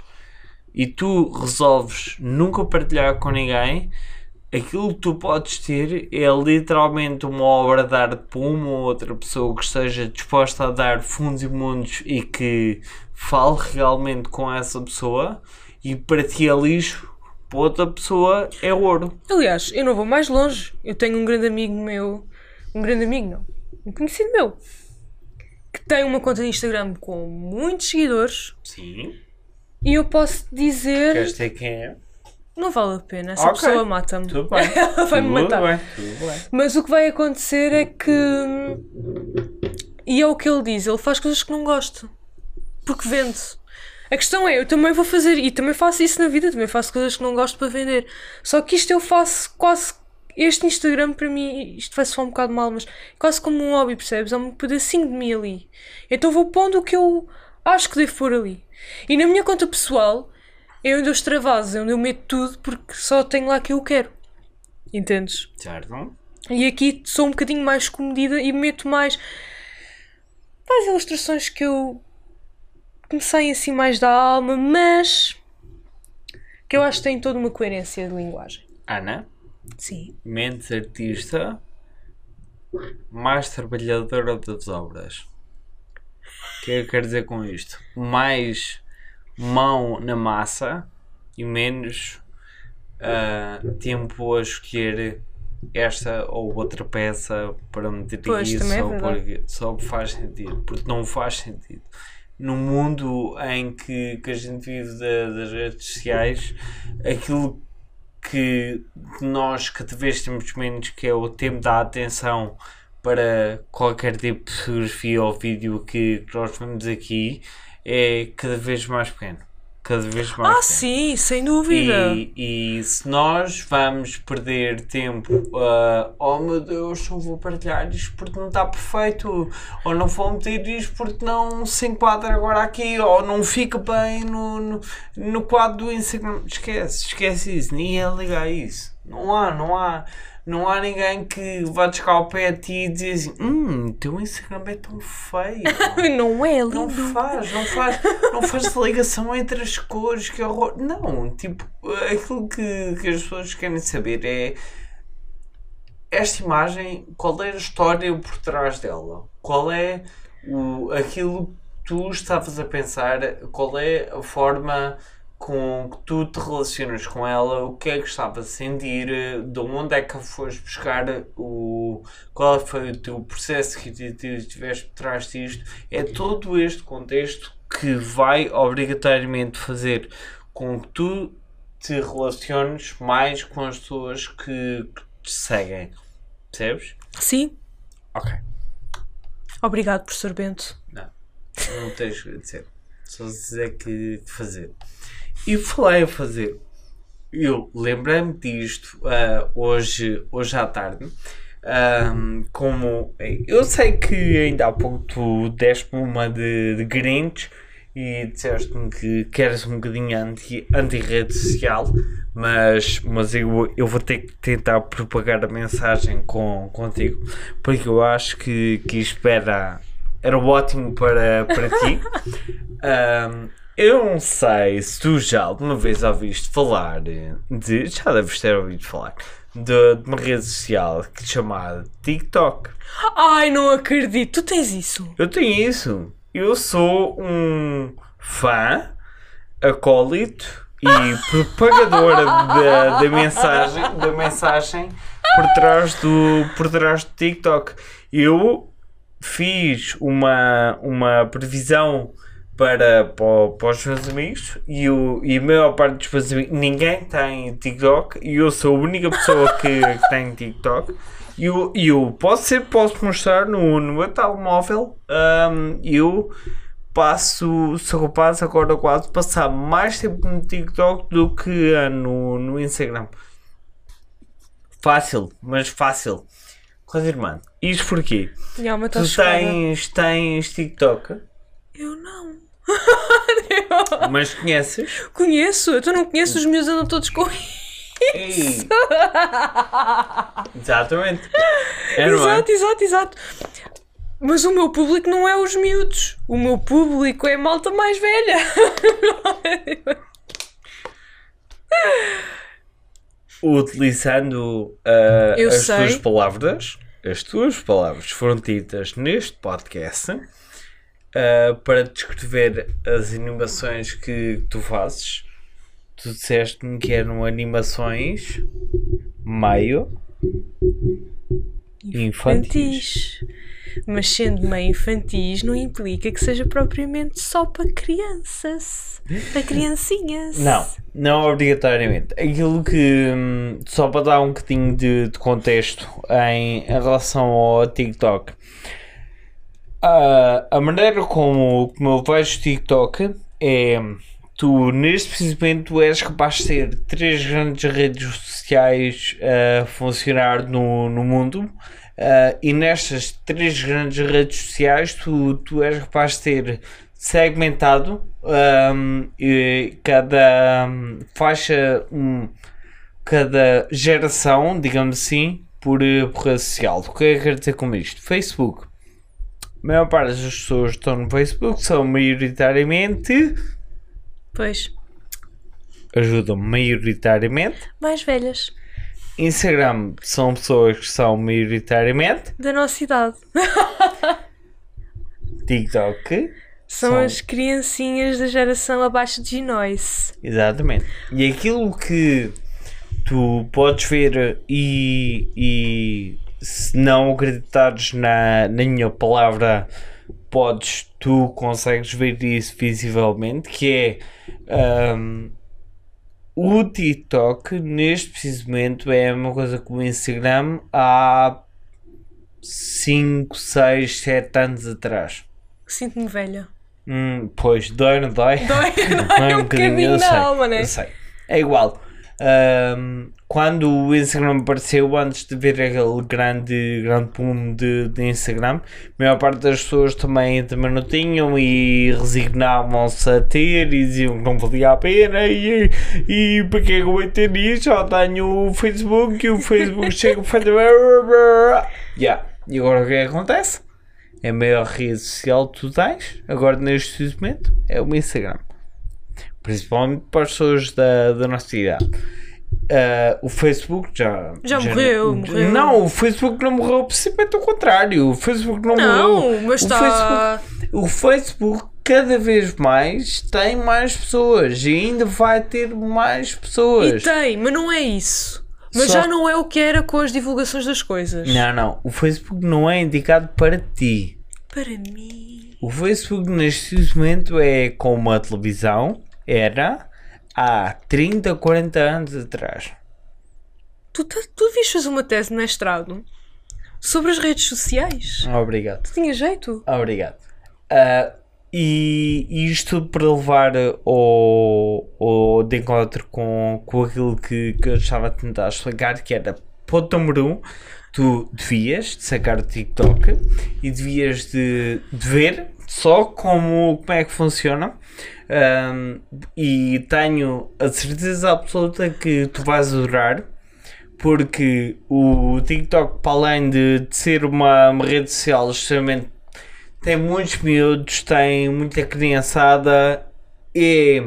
e tu resolves nunca partilhar com ninguém, aquilo que tu podes ter é literalmente uma obra de arte para uma ou outra pessoa que esteja disposta a dar fundos e mundos e que fale realmente com essa pessoa e para ti é lixo, outra pessoa é ouro. Aliás, eu não vou mais longe. Eu tenho um grande amigo meu. Um grande amigo, não. Um conhecido meu. Que tem uma conta de Instagram com muitos seguidores. Sim. E eu posso dizer. Queres ter quem é? Não vale a pena. Essa Ok. pessoa mata-me. Tudo bem. Ela vai-me tudo matar. bem, tudo bem. Mas o que vai acontecer é que. E é o que ele diz: ele faz coisas que não gosto. Porque vende. A questão é, eu também vou fazer, e também faço isso na vida, também faço coisas que não gosto para vender. Só que isto eu faço quase. Este Instagram para mim, isto vai soar um bocado mal, mas quase como um hobby, percebes? É um pedacinho de mim ali. Então vou pondo o que eu acho que devo pôr ali. E na minha conta pessoal é onde eu extravaso, é onde eu meto tudo porque só tenho lá que eu quero. Entendes? Certo? E aqui sou um bocadinho mais comedida e meto mais mais ilustrações que eu que me saem assim mais da alma, mas que eu acho que têm toda uma coerência de linguagem. Ana, Sim. mente artista, mais trabalhadora das obras. O que é que eu quero dizer com isto? Mais mão na massa e menos ah, tempo a escolher esta ou outra peça para meter Pois, também é só, verdade. porque, só faz sentido. Porque não faz sentido. No mundo em que, que a gente vive da- das redes sociais, aquilo que nós cada vez temos menos, que é o tempo da atenção para qualquer tipo de fotografia ou vídeo que que nós vemos aqui, é cada vez mais pequeno. Cada vez mais Ah, pequeno. sim, sem dúvida. E, e se nós vamos perder tempo, ah, oh meu Deus, não vou partilhar isto porque não está perfeito, ou não vou meter isto porque não se enquadra agora aqui, ou não fica bem no, no, no quadro do Instagram. Esquece, esquece isso, ninguém liga a isso. Não há, não há. Não há ninguém que vá chegar ao pé a ti e dizer assim: Hum, teu Instagram é tão feio. Não é lindo. Não faz, não faz, não faz ligação entre as cores, que horror. Não, tipo, aquilo que, que as pessoas querem saber é esta imagem, qual é a história por trás dela? Qual é o, aquilo que tu estavas a pensar? Qual é a forma com que tu te relacionas com ela? O que é que estavas a sentir? De onde é que a foste buscar? O, qual foi o teu processo que tiveste por trás disto? É todo este contexto que vai obrigatoriamente fazer com que tu te relaciones mais com as pessoas que, que te seguem. Percebes? Sim. Ok. Obrigado, professor Bento. Não. Não tens que dizer. Só dizer que fazer. E falei a fazer. Eu lembrei-me disto ah, hoje, hoje à tarde. Ahm, como eu sei que ainda há pouco tu deste-me uma de, de Grinch e disseste-me que queres um bocadinho anti, anti-rede social, mas, mas eu, eu vou ter que tentar propagar a mensagem com, contigo, porque eu acho que, que isto era, era ótimo para, para ti. Ahm, eu não sei se tu já alguma vez ouviste falar de. Já deves ter ouvido falar de, de uma rede social que se chama TikTok. Ai, não acredito. Tu tens isso. Eu tenho isso. Eu sou um fã, acólito e propagadora da, da mensagem, da mensagem por trás do, por trás do TikTok. Eu fiz uma, uma previsão para, para, para os meus amigos e, o, e a maior parte dos meus amigos, ninguém tem TikTok e eu sou a única pessoa que, que tem TikTok. E eu, eu posso ser, posso mostrar no, no meu telemóvel. hum, eu passo, sou capaz agora quase passar mais tempo no TikTok do que ah, no, no Instagram. Fácil, mas fácil. Irmã, isto porquê? Está Tu tens, tens TikTok, Eu não. Mas conheces? Conheço. Tu não conheces os meus andam todos com Ei. Exatamente. É, é? Exato, exato, exato. Mas o meu público não é os miúdos. O meu público é a malta mais velha. Utilizando uh, as sei. tuas palavras, as tuas palavras foram ditas neste podcast uh, para descrever as animações que tu fazes. Tu disseste-me que eram animações meio infantis. Infantis. Mas sendo meio infantis não implica que seja propriamente só para crianças. Para criancinhas. Não, não obrigatoriamente. Aquilo que, hum, só para dar um bocadinho de, de contexto em, em relação ao TikTok, a, a maneira como, como eu vejo TikTok é tu, neste tu és capaz de ter três grandes redes sociais a funcionar no, no mundo. Uh, e nestas três grandes redes sociais tu, tu és capaz de ter segmentado um, cada faixa, um, cada geração, digamos assim, por, eh, por rede social. O que é que quero dizer com isto? Facebook. A maior parte das pessoas que estão no Facebook são maioritariamente, Pois. ajudam maioritariamente. Mais velhas. Instagram são pessoas que são maioritariamente. Da nossa idade. TikTok, São São- as criancinhas da geração abaixo de nós. exatamente. E aquilo que tu podes ver e, e se não acreditares na, na minha palavra, podes, tu consegues ver isso visivelmente, que é ahm, o TikTok neste preciso momento é uma coisa que o Instagram há 5, 6, 7 anos atrás. Sinto-me velha. Hum, pois, dói, não dói? Dói, Não dói um bocadinho eu sei, na alma, né? eu sei. É igual. Ahm, quando o Instagram apareceu, antes de ver aquele grande, grande boom de, de Instagram, a maior parte das pessoas também, também não tinham e resignavam-se a ter e diziam que não valia a pena e, e para que é eu vou ter isto? Já tenho o Facebook e o Facebook chega a fazer. Yeah. E agora o que é que acontece? É a maior rede social que tu tens, agora neste momento, é o Instagram. Principalmente para as pessoas da, da nossa idade. Ah, o Facebook já. Já morreu, morreu. Não, o Facebook não morreu, precisamente o contrário. O Facebook não, Não, morreu. mas o está. Facebook, o Facebook cada vez mais tem mais pessoas e ainda vai ter mais E pessoas. tem, mas não é isso. Mas Só- já não é o que era com as divulgações das coisas. Não, não. O Facebook não é indicado para ti. Para mim. O Facebook neste momento é como a televisão era há 30, 40 anos atrás. Tu, tá- tu devias fazer uma tese de mestrado sobre as redes sociais. Obrigado. Tu tinha jeito? Obrigado. Ah, e e isto para levar ao, ao de encontro com, com aquilo que, que eu estava a tentar explicar, que era ponto número um, tu devias de sacar o TikTok e devias de, de ver só como, como é que funciona. Ahm, e tenho a certeza absoluta que tu vais adorar porque o TikTok, para além de, de ser uma, uma rede social extremamente. tem muitos miúdos, tem muita criançada, é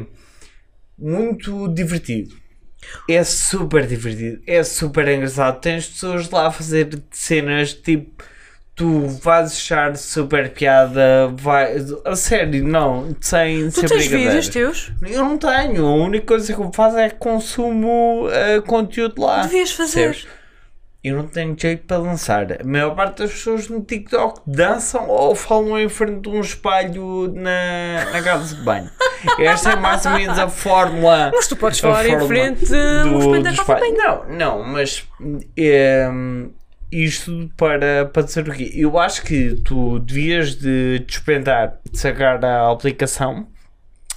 muito divertido. É super divertido, é super engraçado. Tens pessoas lá a fazer cenas tipo. Tu vais achar super piada, vai, a sério, não, sem, Tu sem tens vídeos teus? Eu não tenho, a única coisa que eu faço é consumo eh, conteúdo lá. Devias fazer. Percebes? Eu não tenho jeito para dançar. A maior parte das pessoas no TikTok dançam ou falam em frente de um espelho na, na casa de banho. Esta é mais ou menos a fórmula. Mas tu podes falar em frente de um espelho da casa de espelho. Não, não, mas ehm, isto para, para dizer o quê? Eu acho que tu devias de despendar, de sacar a aplicação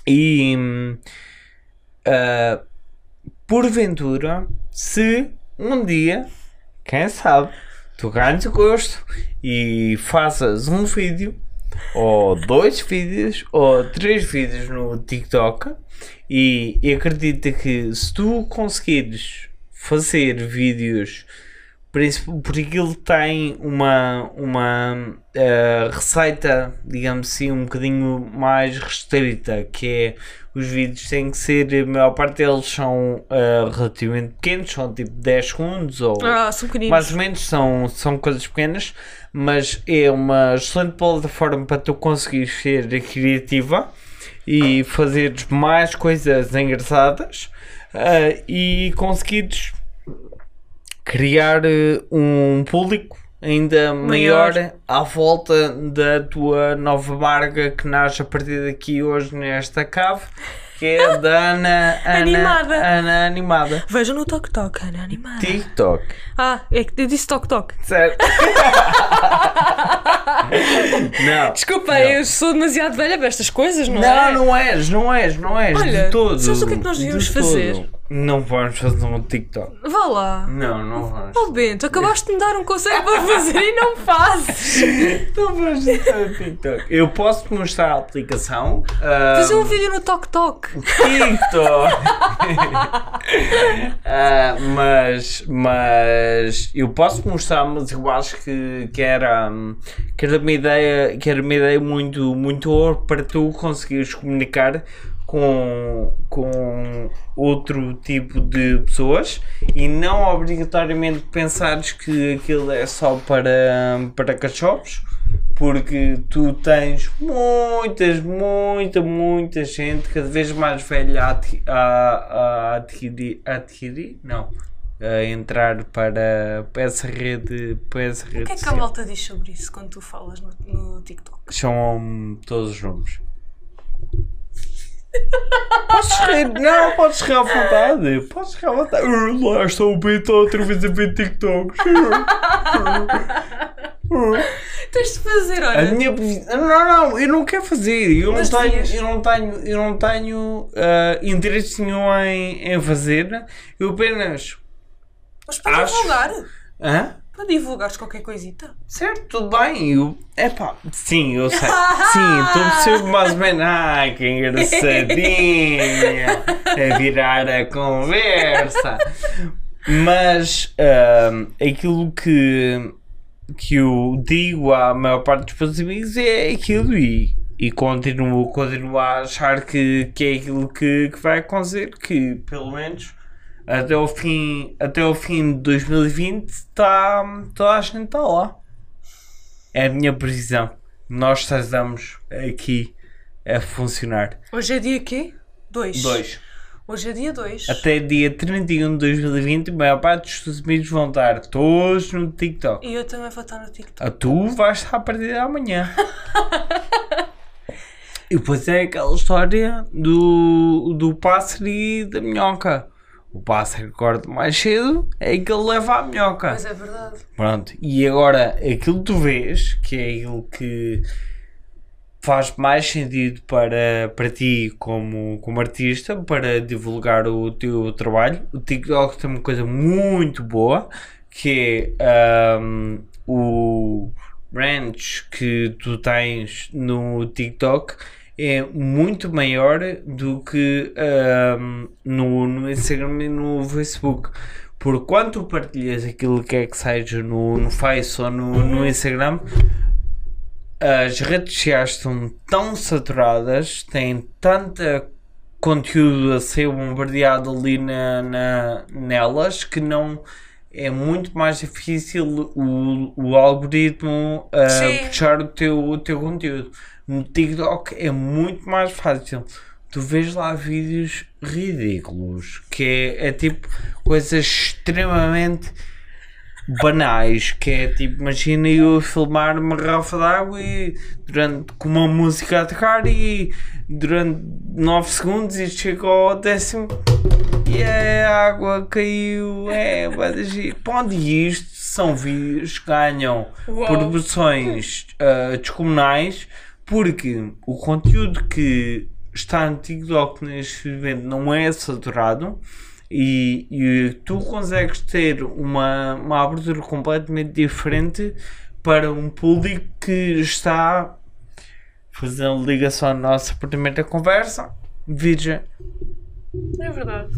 e ah, porventura, se um dia, quem sabe, tu ganhas gosto e faças um vídeo, ou dois vídeos, ou três vídeos no TikTok, e, e acredita que se tu conseguires fazer vídeos porque aquilo tem uma, uma eh, receita, digamos assim, um bocadinho mais restrita, que é os vídeos têm que ser, a maior parte deles são eh, relativamente pequenos, são tipo 10 segundos ou Ah, mais ou menos, são, são coisas pequenas, mas é uma excelente plataforma para tu conseguires ser criativa e fazeres mais coisas engraçadas ah, e conseguires criar eh, um público ainda maior. Maior. à volta da tua nova marca que nasce a partir daqui hoje nesta cave, que é da Ana, Ana Animada. Ana Animada. Vejam no Tok Tok, Ana animada. TikTok. Ah, é que eu disse Tok Tok. Certo. não. Desculpa, Não. eu sou demasiado velha para estas coisas, não, Não, é? não és, não és, não és. Olha, de todo. sabes o que é que nós de devíamos todo. Não vamos fazer um TikTok. Vá lá. Não, não vamos. Oh Bento, acabaste de me dar um conselho para fazer e não fazes. Não vamos fazer um TikTok. Eu posso te mostrar a aplicação. ah, Fazer um vídeo no Tok Tok. TikTok. Ah, mas, mas eu posso mostrar, mas eu acho que, que, era, que era uma ideia, que era uma ideia muito, muito boa para tu conseguires comunicar com, com outro tipo de pessoas e não obrigatoriamente pensares que aquilo é só para, para cachorros porque tu tens muitas, muita, muita gente cada vez mais velha a, a, a adquirir, adquirir, não, a entrar para, para essa rede, para essa rede O que é que a malta diz sobre isso quando tu falas no, no TikTok? Chamam todos os nomes. Podes rir, não, podes rir à vontade, podes rir à vontade. Uh, Lá está o Beto outra vez a ver TikToks. Tens de fazer, A olha. minha previ- não, não, eu não quero fazer. Eu não tenho, eu não tenho, eu não tenho ah, interesse nenhum em, em fazer. Eu apenas, Mas para acho- divulgar. hã? Para divulgares qualquer coisita. Certo, tudo bem. Eu, epá, sim, eu sei. Sim, estou a perceber mais ou menos. Ai, que engraçadinha. A virar a conversa. Mas ah, aquilo que, que eu digo à maior parte dos meus amigos é aquilo e, e continuo, continuo a achar que, que é aquilo que, que vai acontecer. Que pelo menos até ao fim, até ao fim de 2020 tá, toda a gente está lá. É a minha previsão. Nós estamos aqui a funcionar. Hoje é dia quê? 2. Dois. Hoje é dia 2. Até dia 31 de 2020, a maior parte dos teus amigos vão estar todos no TikTok. E eu também vou estar no TikTok. A tu vais estar a partir de amanhã. e depois é aquela história do, do pássaro e da minhoca. O pássaro acorda mais cedo, é que ele leva a minhoca. Mas é verdade. Pronto, e agora aquilo que tu vês, que é aquilo que faz mais sentido para, para ti como, como artista, para divulgar o teu trabalho. O TikTok tem uma coisa muito boa, que é ahm, o range que tu tens no TikTok é muito maior do que ahm, no, no Instagram e no Facebook. Por quanto partilhas aquilo que é que seja no, no Face ou no, no Instagram, as redes sociais estão tão saturadas, têm tanta conteúdo a ser bombardeado ali na, na- nelas que não é muito mais difícil o, o algoritmo Sim. puxar o teu, o teu conteúdo. No TikTok é muito mais fácil. Tu vês lá vídeos ridículos que é, é tipo coisas extremamente banais, que é tipo, imagina eu filmar uma garrafa de água e durante com uma música a tocar e durante 9 segundos isto chega ao décimo e a água caiu, é, vai. Pronto, e isto são vídeos que ganham Uau. proporções ah, descomunais porque o conteúdo que está no TikTok neste momento não é saturado e, e tu consegues ter uma, uma abertura completamente diferente para um público que está fazendo ligação à nossa primeira conversa virgem. É verdade.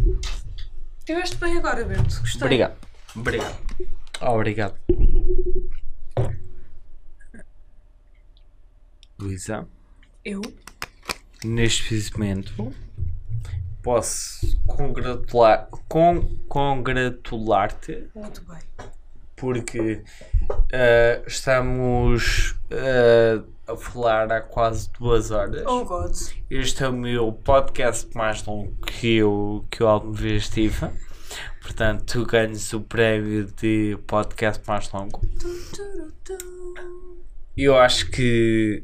Estiveste bem agora, Bento. Gostei. Obrigado. Obrigado. Obrigado. Luísa, Eu? neste momento posso congratular, con, congratular-te Muito bem. porque ah, estamos ah, a falar há quase duas horas. Oh God. Este é o meu podcast mais longo que eu, que eu alguma vez tive. Portanto, tu ganhas o prémio de podcast mais longo. Eu acho que.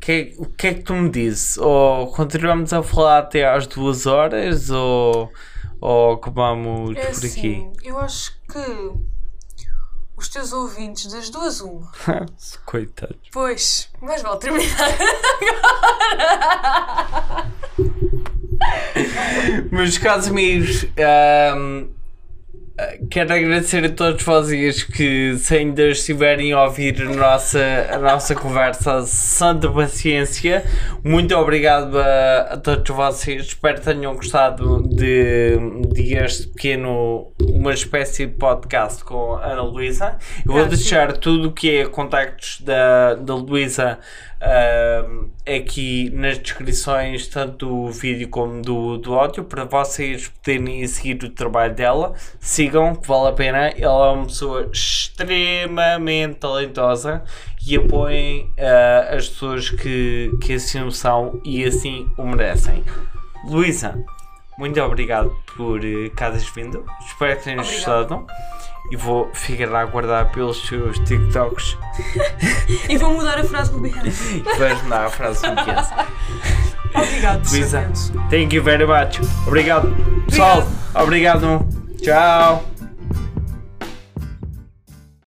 que- o que é que tu me dizes? Ou continuamos a falar até às duas horas ou, ou acabamos É por aqui? assim, eu acho que os teus ouvintes das duas uma. Coitados. Pois, mais vale terminar. Meus caros amigos, ahm, ah, quero agradecer a todos vocês que, se ainda estiverem a ouvir a nossa, a nossa conversa, santa paciência. Muito obrigado a, a todos vocês. Espero que tenham gostado de, de este pequeno, uma espécie de podcast com a Ana Luísa. Eu vou deixar tudo o que é contactos da, da Luísa ahm, aqui nas descrições, tanto do vídeo como do, do áudio, para vocês poderem seguir o trabalho dela. Sigam, que vale a pena. Ela é uma pessoa extremamente talentosa e apoiem ah, as pessoas que, que assim o são e assim o merecem. Luísa, muito obrigado por eh, cá vindo. Espero que tenhas Obrigada. gostado. E vou ficar a aguardar pelos seus TikToks e vou mudar a frase do Behance. vais me dar a frase que queres. Obrigado, Luísa, thank you very much. Obrigado, pessoal. Obrigado. Tchau.